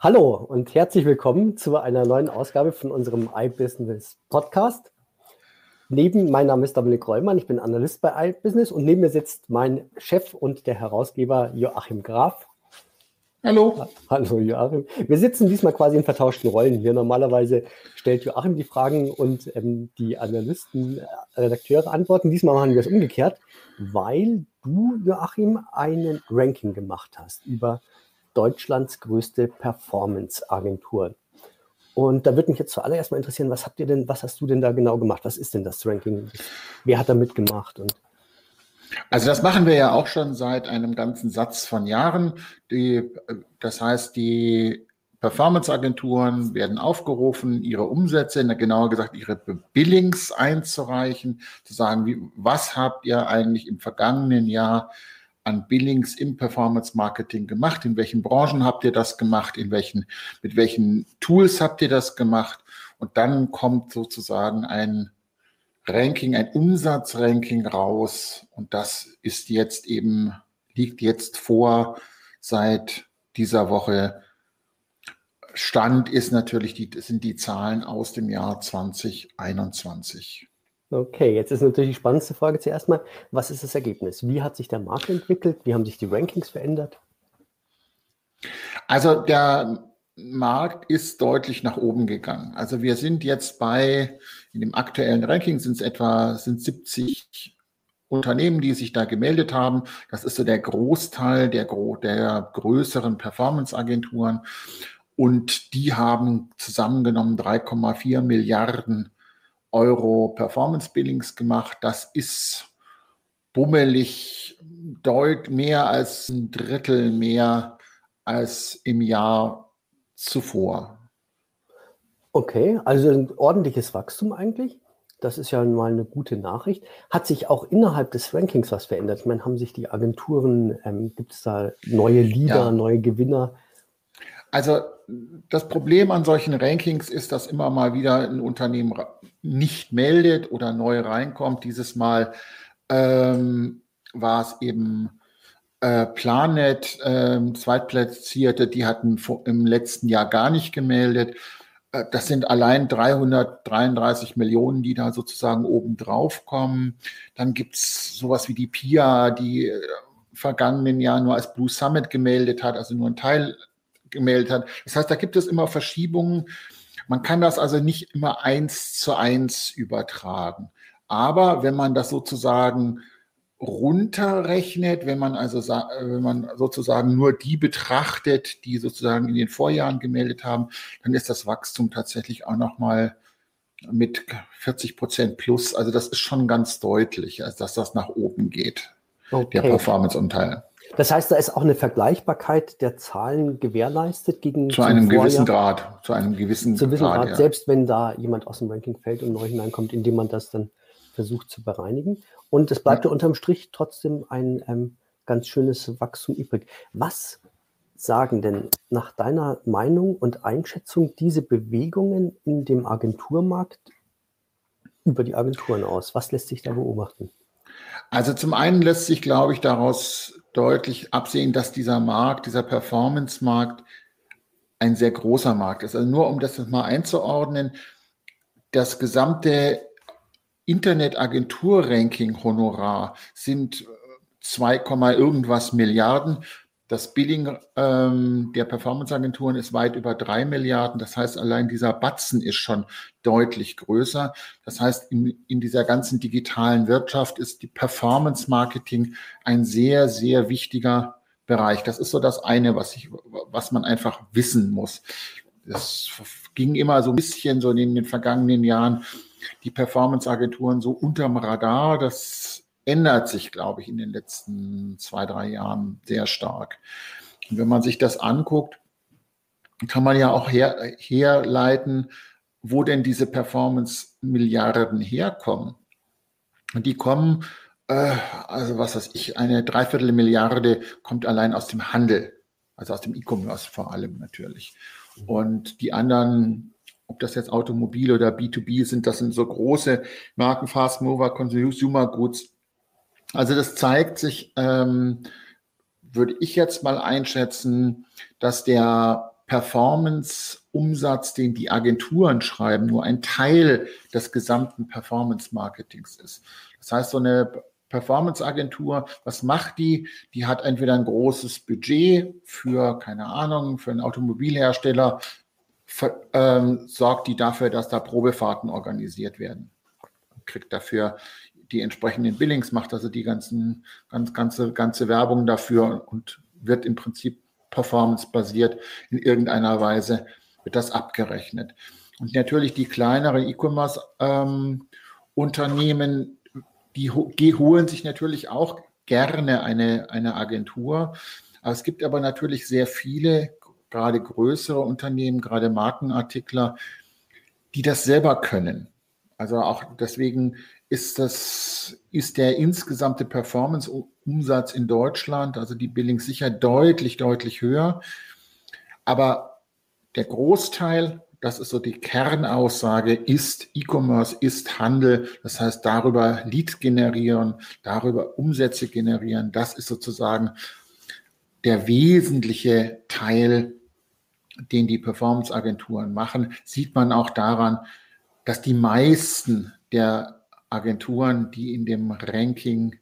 Hallo und herzlich willkommen zu einer neuen Ausgabe von unserem iBusiness Podcast. Neben, mein Name ist Dominik Rollmann, ich bin Analyst bei iBusiness und neben mir sitzt mein Chef und der Herausgeber Joachim Graf. Hallo. Hallo Joachim. Wir sitzen diesmal quasi in vertauschten Rollen hier. Normalerweise stellt Joachim die Fragen und ähm, die Analysten, äh, Redakteure antworten. Diesmal machen wir es umgekehrt, weil du, Joachim, einen Ranking gemacht hast über Deutschlands größte Performance-Agentur. Und da würde mich jetzt zuallererst mal interessieren, was habt ihr denn, was hast du denn da genau gemacht? Was ist denn das Ranking? Wer hat da mitgemacht? Und also das machen wir ja auch schon seit einem ganzen Satz von Jahren. Die, das heißt, die Performance-Agenturen werden aufgerufen, ihre Umsätze, genauer gesagt ihre Billings einzureichen, zu sagen, wie, was habt ihr eigentlich im vergangenen Jahr an Billings im Performance Marketing gemacht? In welchen Branchen habt ihr das gemacht? In welchen, mit welchen Tools habt ihr das gemacht? Und dann kommt sozusagen ein Ranking, ein Umsatzranking raus. Und das ist jetzt eben, liegt jetzt vor seit dieser Woche. Stand ist natürlich die, sind die Zahlen aus dem Jahr 2021. Okay, jetzt ist natürlich die spannendste Frage zuerst mal, was ist das Ergebnis? Wie hat sich der Markt entwickelt? Wie haben sich die Rankings verändert? Also der Markt ist deutlich nach oben gegangen. Also wir sind jetzt bei, in dem aktuellen Ranking sind es etwa sind 70 Unternehmen, die sich da gemeldet haben. Das ist so der Großteil der, der größeren Performance-Agenturen. Und die haben zusammengenommen 3,4 Milliarden Euro Performance Billings gemacht. Das ist bummelig deut mehr als ein Drittel mehr als im Jahr zuvor. Okay, also ein ordentliches Wachstum eigentlich. Das ist ja mal eine gute Nachricht. Hat sich auch innerhalb des Rankings was verändert? Ich meine, haben sich die Agenturen, ähm, gibt es da neue Leader, ja. neue Gewinner? Also das Problem an solchen Rankings ist, dass immer mal wieder ein Unternehmen nicht meldet oder neu reinkommt. Dieses Mal ähm, war es eben äh, Planet, äh, Zweitplatzierte, die hatten im letzten Jahr gar nicht gemeldet. Äh, das sind allein 333 Millionen, die da sozusagen oben drauf kommen. Dann gibt's sowas wie die PIA, die äh, vergangenen Jahr nur als Blue Summit gemeldet hat, also nur ein Teil gemeldet hat. Das heißt, da gibt es immer Verschiebungen. Man kann das also nicht immer eins zu eins übertragen. Aber wenn man das sozusagen runterrechnet, wenn man also wenn man sozusagen nur die betrachtet, die sozusagen in den Vorjahren gemeldet haben, dann ist das Wachstum tatsächlich auch noch mal mit 40 Prozent plus. Also das ist schon ganz deutlich, dass das nach oben geht, okay. der Performance-Anteil. Das heißt, da ist auch eine Vergleichbarkeit der Zahlen gewährleistet gegen zu einem Vorjahr. gewissen Grad, zu einem gewissen, zu gewissen Grad, Grad ja. selbst wenn da jemand aus dem Ranking fällt und neu hineinkommt, indem man das dann versucht zu bereinigen. Und es bleibt ja. unterm Strich trotzdem ein ähm, ganz schönes Wachstum übrig. Was sagen denn nach deiner Meinung und Einschätzung diese Bewegungen in dem Agenturmarkt über die Agenturen aus? Was lässt sich da beobachten? Also zum einen lässt sich, glaube ich, daraus deutlich absehen, dass dieser Markt, dieser Performance-Markt ein sehr großer Markt ist. Also nur um das mal einzuordnen, das gesamte Internetagentur-Ranking-Honorar sind 2, irgendwas Milliarden das Billing ähm, der Performance-Agenturen ist weit über drei Milliarden. Das heißt, allein dieser Batzen ist schon deutlich größer. Das heißt, in, in dieser ganzen digitalen Wirtschaft ist die Performance-Marketing ein sehr, sehr wichtiger Bereich. Das ist so das eine, was, ich, was man einfach wissen muss. Es ging immer so ein bisschen so in den vergangenen Jahren die Performance-Agenturen so unterm Radar. Das ändert sich, glaube ich, in den letzten zwei, drei Jahren sehr stark. Und wenn man sich das anguckt, kann man ja auch her, herleiten, wo denn diese Performance-Milliarden herkommen. Und die kommen, äh, also was weiß ich, eine Dreiviertel Milliarde kommt allein aus dem Handel, also aus dem E-Commerce vor allem natürlich. Und die anderen, ob das jetzt Automobil oder B2B sind, das sind so große Marken, Fast Mover, Consumer Goods, also das zeigt sich, ähm, würde ich jetzt mal einschätzen, dass der Performance-Umsatz, den die Agenturen schreiben, nur ein Teil des gesamten Performance-Marketings ist. Das heißt, so eine Performance-Agentur, was macht die? Die hat entweder ein großes Budget für, keine Ahnung, für einen Automobilhersteller, für, ähm, sorgt die dafür, dass da Probefahrten organisiert werden. Kriegt dafür die entsprechenden Billings, macht also die ganzen, ganz, ganze, ganze Werbung dafür und wird im Prinzip performance-basiert in irgendeiner Weise wird das abgerechnet. Und natürlich die kleineren E-Commerce-Unternehmen, ähm, die, die holen sich natürlich auch gerne eine, eine Agentur. Es gibt aber natürlich sehr viele, gerade größere Unternehmen, gerade Markenartikler, die das selber können. Also auch deswegen ist das, ist der insgesamte Performance-Umsatz in Deutschland, also die Billings sicher deutlich, deutlich höher. Aber der Großteil, das ist so die Kernaussage, ist E-Commerce, ist Handel. Das heißt, darüber Lead generieren, darüber Umsätze generieren. Das ist sozusagen der wesentliche Teil, den die Performance-Agenturen machen. Sieht man auch daran, dass die meisten der Agenturen, die in dem Ranking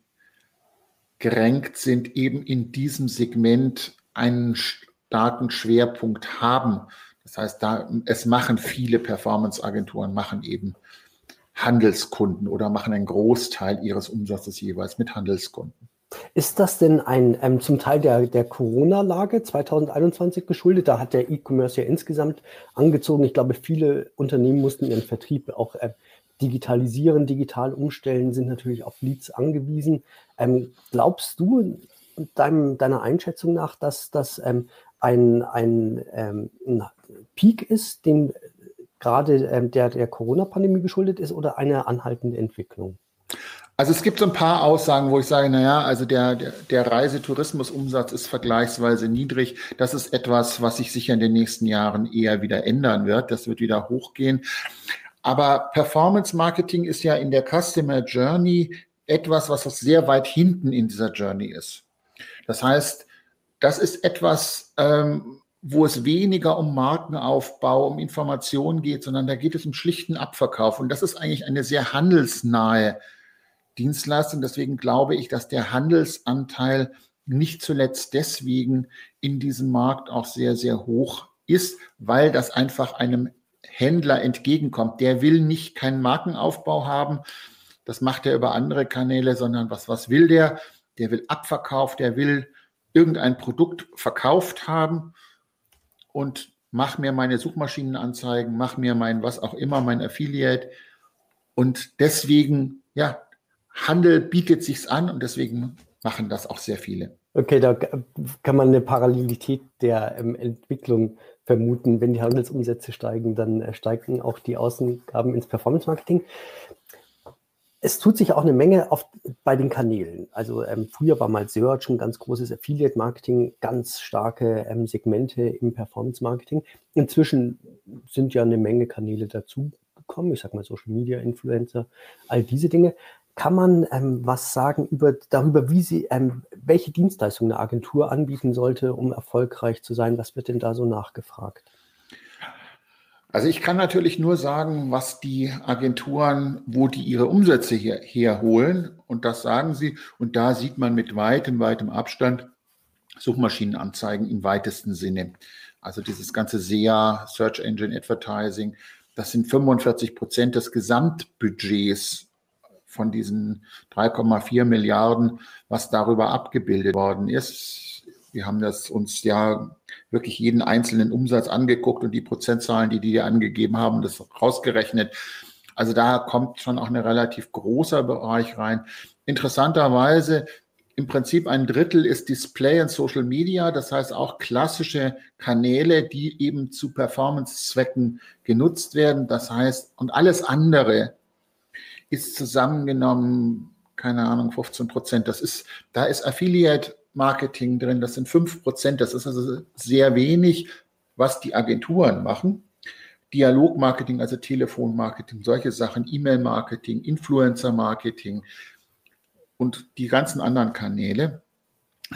gerankt sind, eben in diesem Segment einen starken Schwerpunkt haben. Das heißt, da, es machen viele Performance-Agenturen, machen eben Handelskunden oder machen einen Großteil ihres Umsatzes jeweils mit Handelskunden. Ist das denn ein ähm, zum Teil der, der Corona-Lage 2021 geschuldet? Da hat der E-Commerce ja insgesamt angezogen. Ich glaube, viele Unternehmen mussten ihren Vertrieb auch äh, digitalisieren, digital umstellen, sind natürlich auf Leads angewiesen. Ähm, glaubst du deinem, deiner Einschätzung nach, dass das ähm, ein, ein, ähm, ein, Peak ist, den gerade ähm, der, der Corona-Pandemie geschuldet ist oder eine anhaltende Entwicklung? Also es gibt so ein paar Aussagen, wo ich sage, naja, also der, der, der Reisetourismusumsatz ist vergleichsweise niedrig. Das ist etwas, was sich sicher in den nächsten Jahren eher wieder ändern wird. Das wird wieder hochgehen. Aber Performance Marketing ist ja in der Customer Journey etwas, was sehr weit hinten in dieser Journey ist. Das heißt, das ist etwas, ähm, wo es weniger um Markenaufbau, um Information geht, sondern da geht es um schlichten Abverkauf. Und das ist eigentlich eine sehr handelsnahe Dienstleistung. Deswegen glaube ich, dass der Handelsanteil nicht zuletzt deswegen in diesem Markt auch sehr, sehr hoch ist, weil das einfach einem Händler entgegenkommt. Der will nicht keinen Markenaufbau haben. Das macht er über andere Kanäle, sondern was, was will der? Der will Abverkauf, der will irgendein Produkt verkauft haben und mach mir meine Suchmaschinenanzeigen, mach mir mein was auch immer, mein Affiliate. Und deswegen, ja, Handel bietet sich's an und deswegen machen das auch sehr viele. Okay, da kann man eine Parallelität der ähm, Entwicklung vermuten, wenn die Handelsumsätze steigen, dann äh, steigen auch die Ausgaben ins Performance Marketing. Es tut sich auch eine Menge auf, bei den Kanälen. Also ähm, früher war mal Search ein ganz großes Affiliate Marketing, ganz starke ähm, Segmente im Performance Marketing. Inzwischen sind ja eine Menge Kanäle dazugekommen. Ich sage mal Social Media Influencer, all diese Dinge. Kann man ähm, was sagen über, darüber, wie sie, ähm, welche Dienstleistungen eine Agentur anbieten sollte, um erfolgreich zu sein? Was wird denn da so nachgefragt? Also ich kann natürlich nur sagen, was die Agenturen, wo die ihre Umsätze hier, herholen. Und das sagen sie. Und da sieht man mit weitem, weitem Abstand Suchmaschinenanzeigen im weitesten Sinne. Also dieses ganze SEA, Search Engine Advertising, das sind 45 Prozent des Gesamtbudgets von diesen 3,4 Milliarden, was darüber abgebildet worden ist. Wir haben das uns ja wirklich jeden einzelnen Umsatz angeguckt und die Prozentzahlen, die die angegeben haben, das rausgerechnet. Also da kommt schon auch ein relativ großer Bereich rein. Interessanterweise im Prinzip ein Drittel ist Display und Social Media, das heißt auch klassische Kanäle, die eben zu Performance-Zwecken genutzt werden. Das heißt, und alles andere ist zusammengenommen, keine Ahnung, 15 Prozent. Das ist, da ist Affiliate Marketing drin, das sind 5 Prozent. Das ist also sehr wenig, was die Agenturen machen. Dialogmarketing, also Telefonmarketing, solche Sachen, E-Mail-Marketing, Influencer-Marketing und die ganzen anderen Kanäle.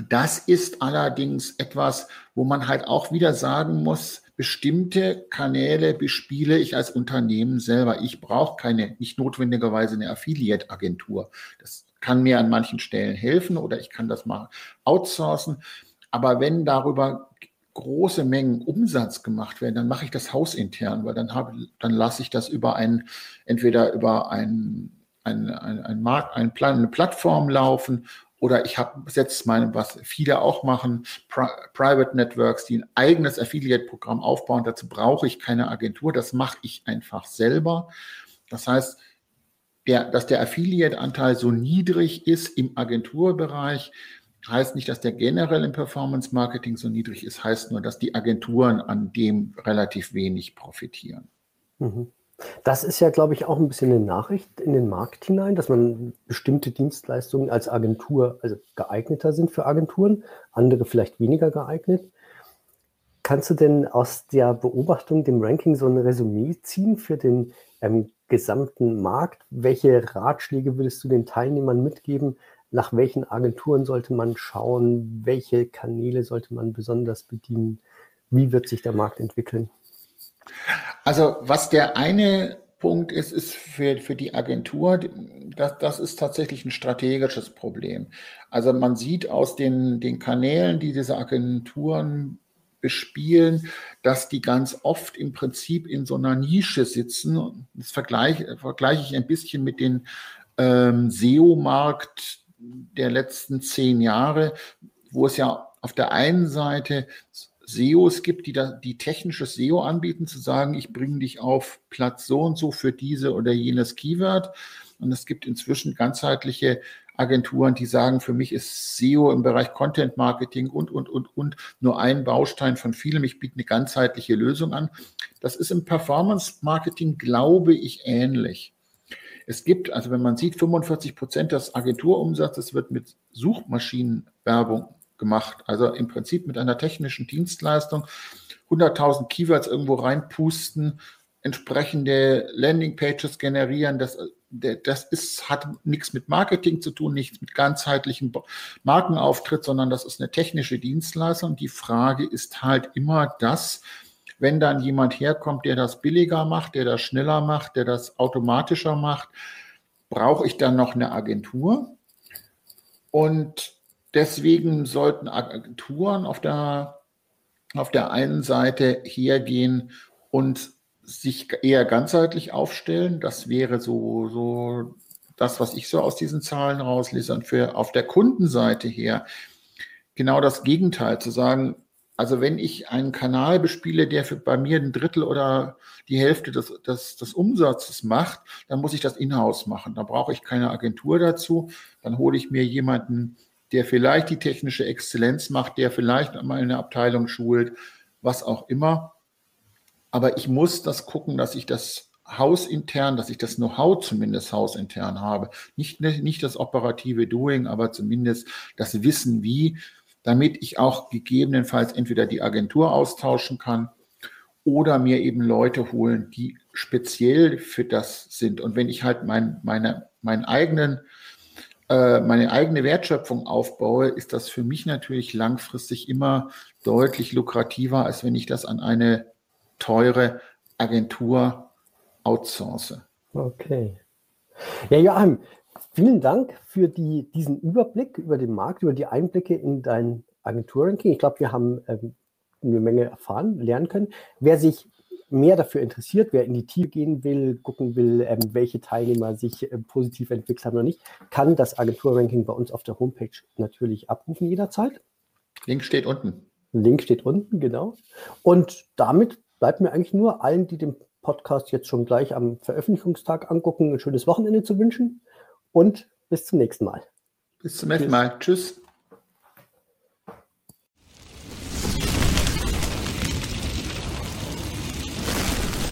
Das ist allerdings etwas, wo man halt auch wieder sagen muss, bestimmte Kanäle bespiele ich als Unternehmen selber. Ich brauche keine, nicht notwendigerweise eine Affiliate-Agentur. Das kann mir an manchen Stellen helfen oder ich kann das mal outsourcen. Aber wenn darüber große Mengen Umsatz gemacht werden, dann mache ich das hausintern, weil dann habe, dann lasse ich das über ein, entweder über ein, ein, ein, ein Markt, ein Plan, eine Plattform laufen oder ich habe setze meine, was viele auch machen, Pri Private Networks, die ein eigenes Affiliate-Programm aufbauen. Dazu brauche ich keine Agentur. Das mache ich einfach selber. Das heißt, der, dass der Affiliate-Anteil so niedrig ist im Agenturbereich, heißt nicht, dass der generell im Performance-Marketing so niedrig ist, heißt nur, dass die Agenturen an dem relativ wenig profitieren. Mhm. Das ist ja, glaube ich, auch ein bisschen eine Nachricht in den Markt hinein, dass man bestimmte Dienstleistungen als Agentur, also geeigneter sind für Agenturen, andere vielleicht weniger geeignet. Kannst du denn aus der Beobachtung, dem Ranking, so ein Resümee ziehen für den ähm, gesamten Markt? Welche Ratschläge würdest du den Teilnehmern mitgeben? Nach welchen Agenturen sollte man schauen? Welche Kanäle sollte man besonders bedienen? Wie wird sich der Markt entwickeln? Also was der eine Punkt ist, ist für, für die Agentur, das, das ist tatsächlich ein strategisches Problem. Also man sieht aus den, den Kanälen, die diese Agenturen bespielen, dass die ganz oft im Prinzip in so einer Nische sitzen. Das vergleiche, vergleiche ich ein bisschen mit dem ähm, SEO-Markt der letzten zehn Jahre, wo es ja auf der einen Seite SEOs gibt, die da, die technisches SEO anbieten, zu sagen, ich bringe dich auf Platz so und so für diese oder jenes Keyword. Und es gibt inzwischen ganzheitliche Agenturen, die sagen, für mich ist SEO im Bereich Content Marketing und, und, und, und nur ein Baustein von vielem. Ich biete eine ganzheitliche Lösung an. Das ist im Performance Marketing, glaube ich, ähnlich. Es gibt, also wenn man sieht, 45 Prozent des Agenturumsatzes wird mit Suchmaschinenwerbung gemacht. Also im Prinzip mit einer technischen Dienstleistung 100.000 Keywords irgendwo reinpusten, entsprechende Landingpages generieren. Das, das ist, hat nichts mit Marketing zu tun, nichts mit ganzheitlichem Markenauftritt, sondern das ist eine technische Dienstleistung. Die Frage ist halt immer das, wenn dann jemand herkommt, der das billiger macht, der das schneller macht, der das automatischer macht, brauche ich dann noch eine Agentur? Und Deswegen sollten Agenturen auf der, auf der einen Seite hergehen und sich eher ganzheitlich aufstellen. Das wäre so, so das, was ich so aus diesen Zahlen rauslese. Und für auf der Kundenseite her genau das Gegenteil zu sagen, also wenn ich einen Kanal bespiele, der für bei mir ein Drittel oder die Hälfte des, des, des Umsatzes macht, dann muss ich das in-house machen. Da brauche ich keine Agentur dazu. Dann hole ich mir jemanden, der vielleicht die technische Exzellenz macht, der vielleicht mal eine Abteilung schult, was auch immer. Aber ich muss das gucken, dass ich das hausintern, dass ich das Know-how zumindest hausintern habe. Nicht, nicht das operative Doing, aber zumindest das Wissen wie, damit ich auch gegebenenfalls entweder die Agentur austauschen kann oder mir eben Leute holen, die speziell für das sind. Und wenn ich halt mein, meine, meinen eigenen meine eigene Wertschöpfung aufbaue, ist das für mich natürlich langfristig immer deutlich lukrativer, als wenn ich das an eine teure Agentur outsource. Okay. Ja, Joachim, vielen Dank für die, diesen Überblick über den Markt, über die Einblicke in dein Agenturranking. Ich glaube, wir haben ähm, eine Menge erfahren, lernen können. Wer sich mehr dafür interessiert, wer in die Tiefe gehen will, gucken will, ähm, welche Teilnehmer sich äh, positiv entwickelt haben oder nicht, kann das Agenturranking bei uns auf der Homepage natürlich abrufen jederzeit. Link steht unten. Link steht unten, genau. Und damit bleibt mir eigentlich nur allen, die den Podcast jetzt schon gleich am Veröffentlichungstag angucken, ein schönes Wochenende zu wünschen und bis zum nächsten Mal. Bis zum nächsten Mal. Tschüss.